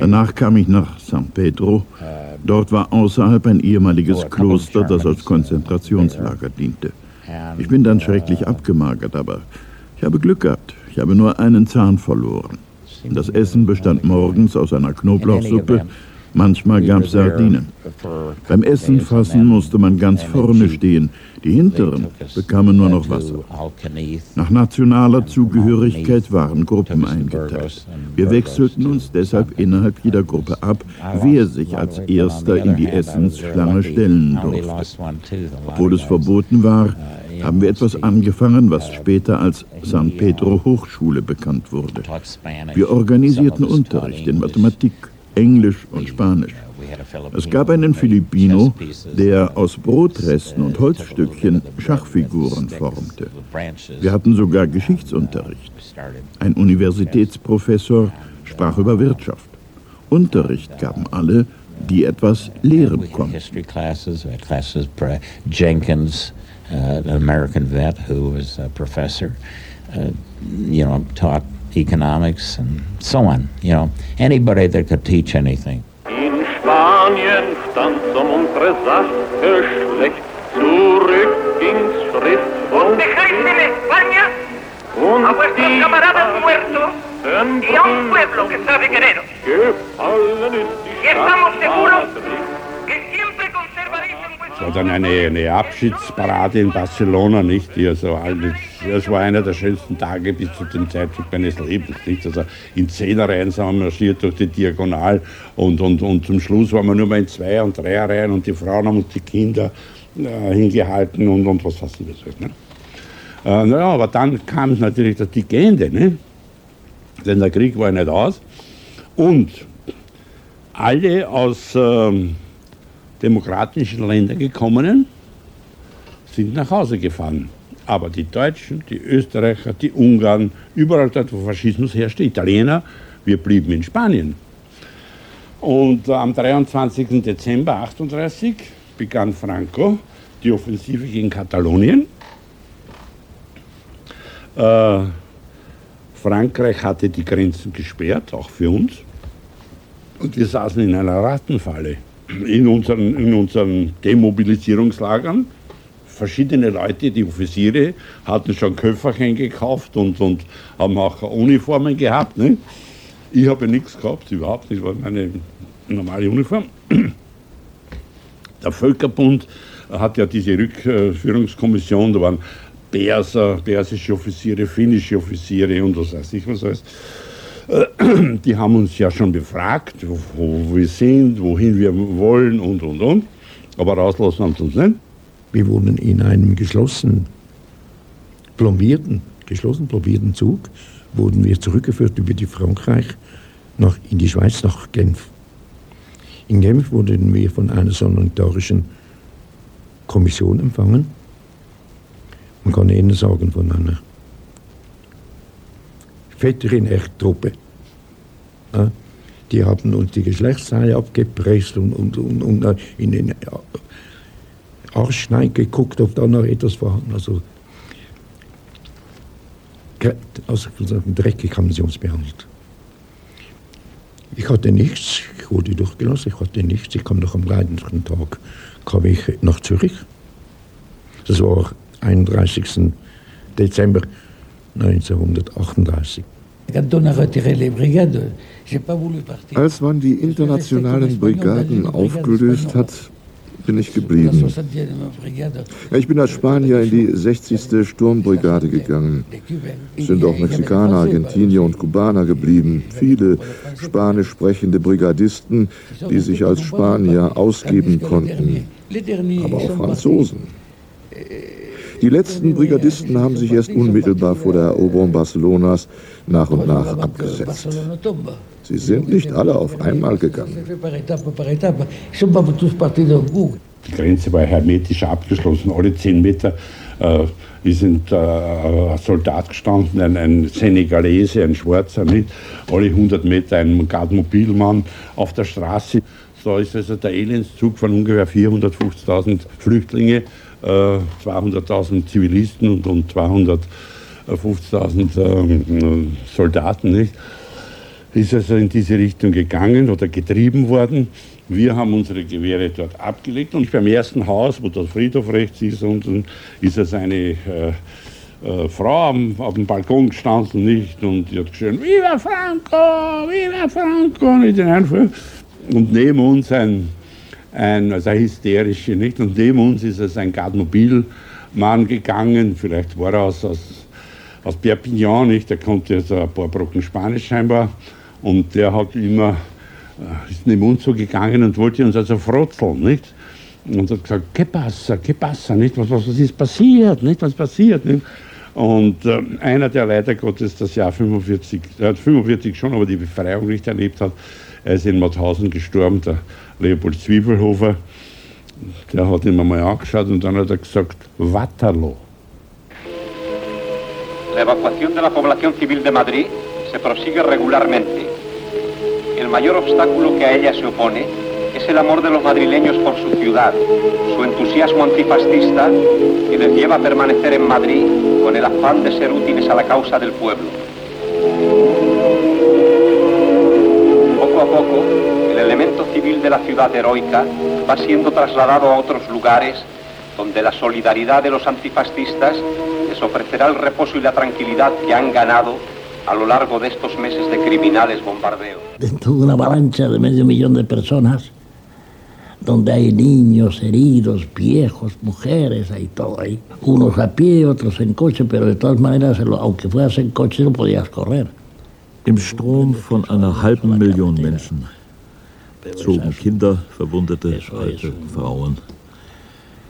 Danach kam ich nach San Pedro. Dort war außerhalb ein ehemaliges Kloster, das als Konzentrationslager diente. Ich bin dann schrecklich abgemagert, aber ich habe Glück gehabt. Ich habe nur einen Zahn verloren. Das Essen bestand morgens aus einer Knoblauchsuppe, Manchmal gab es Sardinen. Beim Essen fassen musste man ganz vorne stehen. Die Hinteren bekamen nur noch Wasser. Nach nationaler Zugehörigkeit waren Gruppen eingeteilt. Wir wechselten uns deshalb innerhalb jeder Gruppe ab, wer sich als Erster in die Essensschlange stellen durfte. Obwohl es verboten war, haben wir etwas angefangen, was später als San Pedro Hochschule bekannt wurde. Wir organisierten Unterricht in Mathematik, Englisch und Spanisch. Es gab einen Filipino, der aus Brotresten und Holzstückchen Schachfiguren formte. Wir hatten sogar Geschichtsunterricht. Ein Universitätsprofessor sprach über Wirtschaft. Unterricht gaben alle, die etwas lehren konnten. Jenkins, uh, an American vet who was a professor, uh, you know, taught economics and so on. You know, anybody that could teach anything. In Spanien stand unsere Sache schlecht. Zurück ging's Schritt und Dejaste en España a vuestros camaradas muertos y a un pueblo que sabe quereros. Y estamos seguros Es war dann eine, eine Abschiedsparade in Barcelona, nicht? Die also, das war einer der schönsten Tage bis zu dem Zeitpunkt meines Lebens, nicht? Also in Zehnerreihen sind wir marschiert durch die Diagonal und, und, und zum Schluss waren wir nur mal in Zwei- und Dreierreihen und die Frauen haben uns die Kinder äh, hingehalten und, und was fassen wir so. Ne? Äh, naja, aber dann kam natürlich das dicke ne? denn der Krieg war nicht aus und alle aus... Ähm, demokratischen Ländern gekommenen sind nach Hause gefahren. Aber die Deutschen, die Österreicher, die Ungarn, überall dort, wo Faschismus herrschte, Italiener, wir blieben in Spanien. Und am 23. Dezember 1938 begann Franco die Offensive gegen Katalonien. Äh, Frankreich hatte die Grenzen gesperrt, auch für uns. Und wir saßen in einer Rattenfalle in unseren, in unseren Demobilisierungslagern. Verschiedene Leute, die Offiziere, hatten schon Köfferchen gekauft und, und haben auch Uniformen gehabt. Ne? Ich habe nichts gehabt, überhaupt nicht, war meine normale Uniform. Der Völkerbund hat ja diese Rückführungskommission, da waren Perser, persische Offiziere, finnische Offiziere und was weiß ich was alles. Die haben uns ja schon befragt, wo, wir sind, wohin wir wollen und, und, und. Aber rauslassen haben sie uns nicht. Wir wurden in einem geschlossenen, plombierten, geschlossen plombierten Zug, wurden wir zurückgeführt über die Frankreich nach, in die Schweiz, nach Genf. In Genf wurden wir von einer sanitarischen Kommission empfangen. Man kann Ihnen sagen, von einer Veterinärtruppe. Ja, die haben uns die Geschlechtsteile abgepresst und, und, und, und in den Arsch geguckt, ob da noch etwas vorhanden Also, also dreckig haben sie uns behandelt. Ich hatte nichts, ich wurde durchgelassen, ich hatte nichts. Ich kam noch am leidenden Tag kam ich nach Zürich. Das war 31. Dezember 1938. Als man die internationalen Brigaden aufgelöst hat, bin ich geblieben. Ich bin als Spanier in die 60. Sturmbrigade gegangen. Es sind auch Mexikaner, Argentinier und Kubaner geblieben. Viele spanisch sprechende Brigadisten, die sich als Spanier ausgeben konnten. Aber auch Franzosen. Die letzten Brigadisten haben sich erst unmittelbar vor der Eroberung Barcelonas nach und nach abgesetzt. Sie sind nicht alle auf einmal gegangen. Die Grenze war hermetisch abgeschlossen. Alle zehn Meter äh, ist ein äh, Soldat gestanden, ein, ein, Senegalese, ein Schwarzer, nicht? alle 100 Meter ein Gardmobilmann auf der Straße. Da ist also der Elendszug von ungefähr 450.000 Flüchtlingen, äh, 200.000 Zivilisten und, und 250.000 äh, Soldaten. Nicht? Ist also in diese Richtung gegangen oder getrieben worden. Wir haben unsere Gewehre dort abgelegt und beim ersten Haus, wo der Friedhof rechts ist, unten ist es eine äh, äh, Frau am, auf dem Balkon gestanden nicht und die hat geschrien, Viva Franco, Viva Franco, nicht Einfall. Und neben uns ein, ein also ein hysterische, nicht? Und neben uns ist es ein Gardmobilmann gegangen, vielleicht war er aus, aus, aus Perpignan, nicht? Der konnte jetzt ein paar Brocken Spanisch scheinbar und der hat immer äh, ist neben uns so gegangen und wollte uns also frotzeln, nicht? Und hat gesagt, que passa, que passa, nicht? Was, was, was ist passiert, nicht? Was passiert, nicht? Und äh, einer, der leider Gottes das Jahr 45, er hat 45 schon, aber die Befreiung nicht erlebt hat, er ist in Mauthausen gestorben, der Leopold Zwiebelhofer, der hat ihn einmal angeschaut und dann hat er gesagt, Waterloo. La evacuación de la población civil de Madrid se prosigue regularmente. El mayor obstáculo que a ella se opone es el amor de los madrileños por su ciudad, su entusiasmo antifascista que les lleva a permanecer en Madrid con el afán de ser útiles a la causa del pueblo. El elemento civil de la ciudad heroica va siendo trasladado a otros lugares donde la solidaridad de los antifascistas les ofrecerá el reposo y la tranquilidad que han ganado a lo largo de estos meses de criminales bombardeos. Dentro de una avalancha de medio millón de personas, donde hay niños heridos, viejos, mujeres, hay todo ahí. Unos a pie, otros en coche, pero de todas maneras, aunque fueras en coche, no podías correr. Im Strom von einer halben Million Menschen zogen Kinder, Verwundete, alte Frauen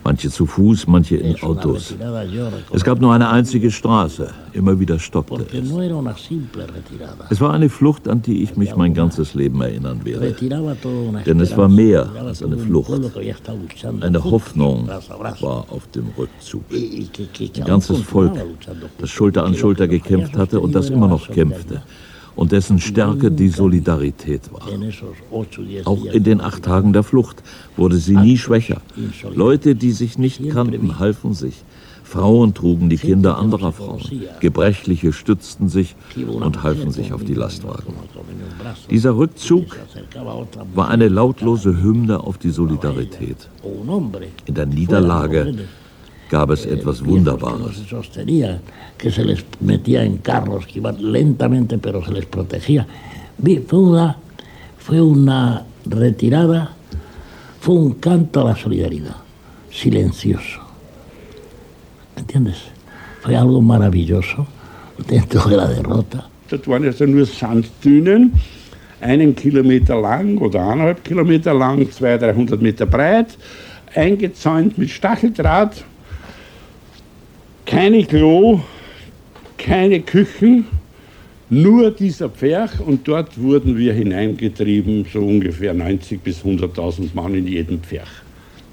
manche zu Fuß, manche in Autos. Es gab nur eine einzige Straße, immer wieder stoppte es. Es war eine Flucht, an die ich mich mein ganzes Leben erinnern werde. Denn es war mehr als eine Flucht. Eine Hoffnung war auf dem Rückzug. Ein ganzes Volk, das Schulter an Schulter gekämpft hatte und das immer noch kämpfte und dessen Stärke die Solidarität war. Auch in den acht Tagen der Flucht wurde sie nie schwächer. Leute, die sich nicht kannten, halfen sich. Frauen trugen die Kinder anderer Frauen. Gebrechliche stützten sich und halfen sich auf die Lastwagen. Dieser Rückzug war eine lautlose Hymne auf die Solidarität. In der Niederlage gab es etwas Wunderbares. que se les metía en carros que iban lentamente, pero se les protegía. Fue una, fue una retirada, fue un canto a la solidaridad, silencioso. ¿Me entiendes? Fue algo maravilloso dentro de la derrota. Das waren also nur Sanddünen, einen Kilometer lang oder eineinhalb Kilometer lang, 200, 300 Meter breit, eingezäunt mit Stacheldraht, keine Klo, keine Küchen, nur dieser Pferch und dort wurden wir hineingetrieben, so ungefähr 90 bis 100.000 Mann in jedem Pferch.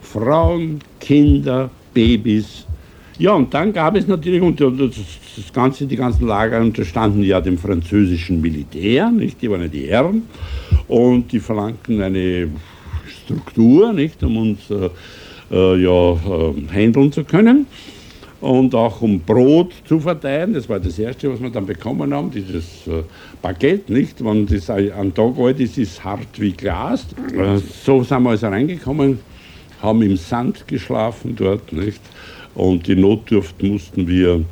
Frauen, Kinder, Babys. Ja, und dann gab es natürlich, und das, Ganze, die ganzen Lager unterstanden ja dem französischen Militär, nicht? die waren ja die Herren, und die verlangten eine Struktur, nicht? um uns äh, äh ja, äh, handeln zu können und auch um Brot zu verteilen. Das war das Erste, was wir dann bekommen haben, dieses äh, Baguette, nicht? Wenn das ein Tag alt ist, ist es hart wie Glas. Äh, so sind wir also reingekommen, haben im Sand geschlafen dort, nicht? Und die Notdurft mussten wir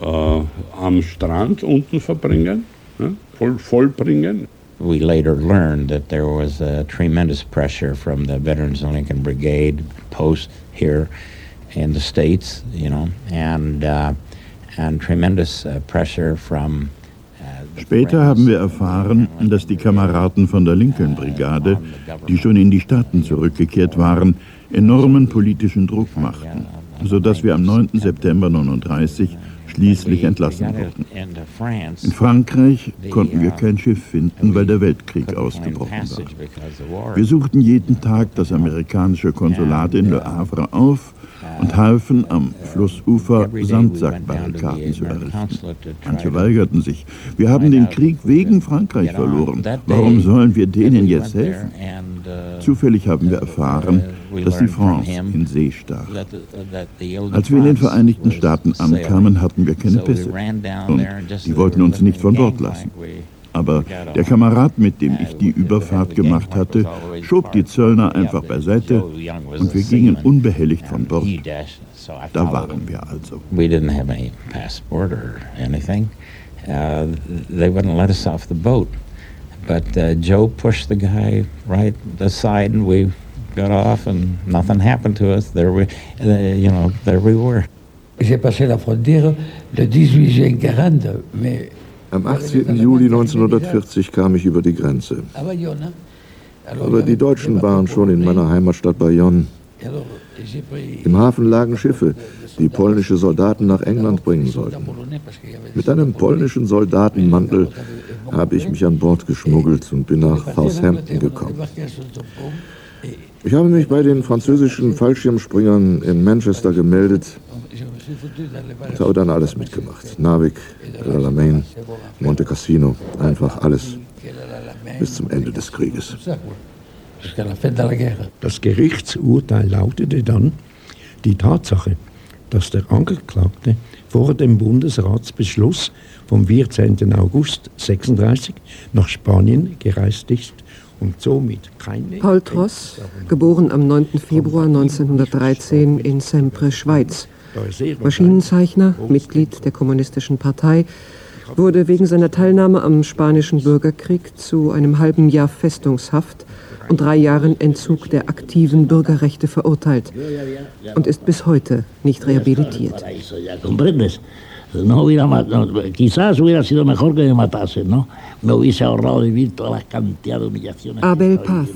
äh, am Strand unten verbringen, ne? voll, vollbringen. we later learned that there was a tremendous pressure from the Veterans Lincoln Brigade post here in the States, you know, and, uh, and tremendous uh, pressure from Später haben wir erfahren, dass die Kameraden von der Lincoln-Brigade, die schon in die Staaten zurückgekehrt waren, enormen politischen Druck machten, sodass wir am 9. September 1939 schließlich entlassen wurden. In Frankreich konnten wir kein Schiff finden, weil der Weltkrieg ausgebrochen war. Wir suchten jeden Tag das amerikanische Konsulat in Le Havre auf und halfen am Flussufer Sandsackbarrikaden zu errichten. Manche weigerten sich. Wir haben den Krieg wegen Frankreich verloren. Warum sollen wir denen jetzt helfen? Zufällig haben wir erfahren, dass die France in See stach. Als wir in den Vereinigten Staaten ankamen, hatten wir keine Pässe. Und die wollten uns nicht von Bord lassen. Aber der Kamerad, mit dem ich die Überfahrt gemacht hatte, schob die Zöllner einfach beiseite und wir gingen unbehelligt von Bord. Da waren wir also. We didn't have any passport or anything. Uh, they wouldn't let us off the boat. But uh, Joe pushed the guy right aside and we got off and nothing happened to us. There we, uh, you know, there we were. J'ai passé la frontière le 18 juin 40, mais Am 18. Juli 1940 kam ich über die Grenze. Aber die Deutschen waren schon in meiner Heimatstadt Bayonne. Im Hafen lagen Schiffe, die polnische Soldaten nach England bringen sollten. Mit einem polnischen Soldatenmantel habe ich mich an Bord geschmuggelt und bin nach Southampton gekommen. Ich habe mich bei den französischen Fallschirmspringern in Manchester gemeldet und habe dann alles mitgemacht. Narvik, Alamein, Monte Cassino, einfach alles. Bis zum Ende des Krieges. Das Gerichtsurteil lautete dann, die Tatsache, dass der Angeklagte vor dem Bundesratsbeschluss vom 14. August 36 nach Spanien gereist ist und somit keine... Paul Tross, geboren am 9. Februar 1913 in Sempre, Schweiz. Maschinenzeichner, Mitglied der Kommunistischen Partei, wurde wegen seiner Teilnahme am Spanischen Bürgerkrieg zu einem halben Jahr Festungshaft und drei Jahren Entzug der aktiven Bürgerrechte verurteilt und ist bis heute nicht rehabilitiert. No quizás hubiera sido mejor que me matasen, ¿no? Me hubiese ahorrado vivir toda la cantidad de humillaciones. Abel Paz,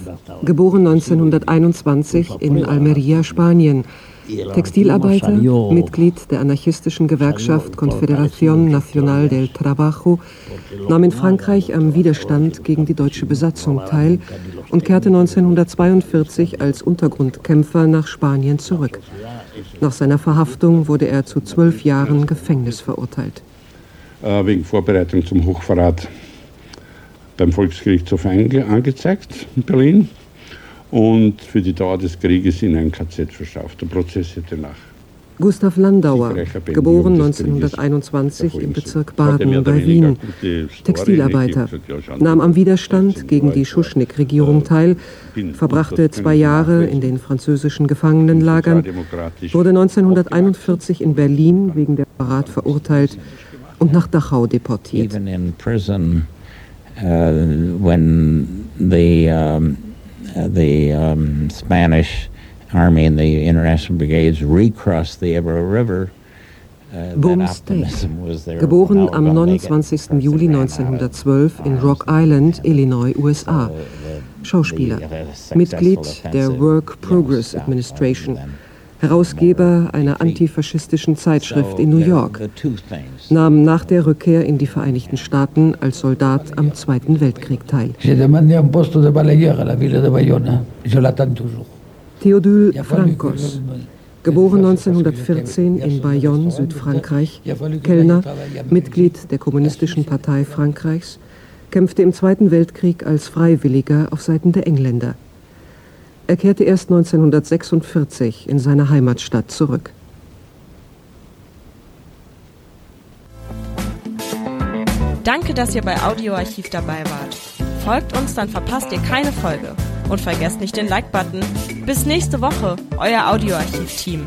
geboren 1921 in Almeria, Spanien. Textilarbeiter, Mitglied der anarchistischen Gewerkschaft Confederación Nacional del Trabajo, nahm in Frankreich am Widerstand gegen die deutsche Besatzung teil und kehrte 1942 als Untergrundkämpfer nach Spanien zurück. Nach seiner Verhaftung wurde er zu zwölf Jahren Gefängnis verurteilt. Äh, wegen Vorbereitung zum Hochverrat beim Volksgerichtshof angezeigt in Berlin und für die Dauer des Krieges in ein KZ verschafft. Der Prozess hätte nach Gustav Landauer, geboren 1921 im Bezirk Baden bei Wien, Textilarbeiter, nahm am Widerstand gegen die Schuschnigg-Regierung teil, verbrachte zwei Jahre in den französischen Gefangenenlagern, wurde 1941 in Berlin wegen der Verrat verurteilt und nach Dachau deportiert. When the, um, the um, Spanish Army and the international brigades recrossed the Ebro River. Uh, Bumstead, geboren am 29. Juli 1912 in Rock Island, Illinois, USA. Schauspieler, Mitglied der Work Progress Administration, Herausgeber einer antifaschistischen Zeitschrift in New York, nahm nach der Rückkehr in die Vereinigten Staaten als Soldat am Zweiten Weltkrieg teil. Theodule Francos, geboren 1914 in Bayonne, Südfrankreich, Kellner, Mitglied der Kommunistischen Partei Frankreichs, kämpfte im Zweiten Weltkrieg als Freiwilliger auf Seiten der Engländer. Er kehrte erst 1946 in seine Heimatstadt zurück. Danke, dass ihr bei Audioarchiv dabei wart. Folgt uns, dann verpasst ihr keine Folge. Und vergesst nicht den Like-Button. Bis nächste Woche, euer Audioarchiv-Team.